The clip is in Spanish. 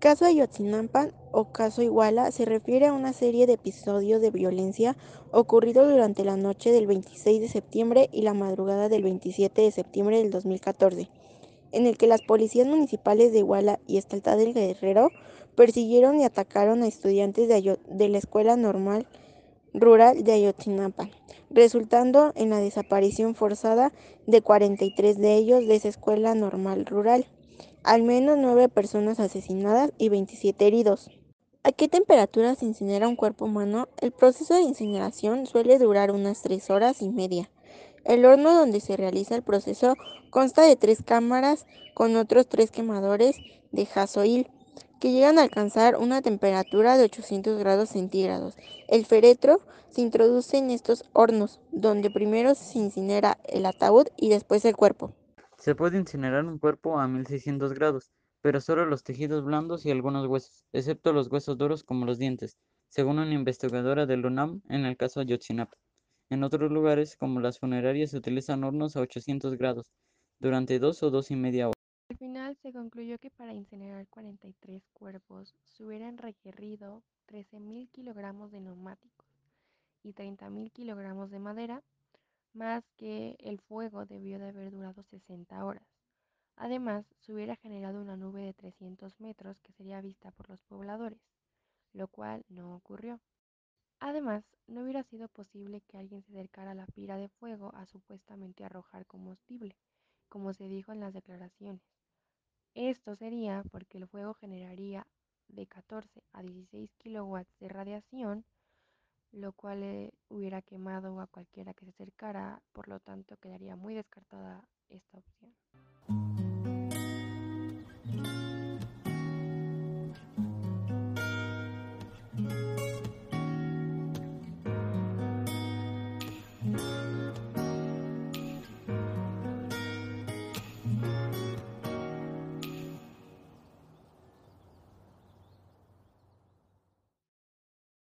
Caso Ayotzinapa o Caso Iguala se refiere a una serie de episodios de violencia ocurridos durante la noche del 26 de septiembre y la madrugada del 27 de septiembre del 2014, en el que las policías municipales de Iguala y Estalta del Guerrero persiguieron y atacaron a estudiantes de, de la Escuela Normal Rural de Ayotzinapa, resultando en la desaparición forzada de 43 de ellos de esa escuela normal rural al menos nueve personas asesinadas y 27 heridos. ¿A qué temperatura se incinera un cuerpo humano? El proceso de incineración suele durar unas tres horas y media. El horno donde se realiza el proceso consta de tres cámaras con otros tres quemadores de gasoil que llegan a alcanzar una temperatura de 800 grados centígrados. El féretro se introduce en estos hornos, donde primero se incinera el ataúd y después el cuerpo. Se puede incinerar un cuerpo a 1600 grados, pero solo los tejidos blandos y algunos huesos, excepto los huesos duros como los dientes, según una investigadora del UNAM en el caso Ayotzinapa. En otros lugares, como las funerarias, se utilizan hornos a 800 grados durante dos o dos y media horas. Al final se concluyó que para incinerar 43 cuerpos se hubieran requerido 13.000 kilogramos de neumáticos y 30.000 kilogramos de madera más que el fuego debió de haber durado 60 horas. Además, se hubiera generado una nube de 300 metros que sería vista por los pobladores, lo cual no ocurrió. Además, no hubiera sido posible que alguien se acercara a la pira de fuego a supuestamente arrojar combustible, como se dijo en las declaraciones. Esto sería porque el fuego generaría de 14 a 16 kilowatts de radiación lo cual eh, hubiera quemado a cualquiera que se acercara, por lo tanto quedaría muy descartada esta opción.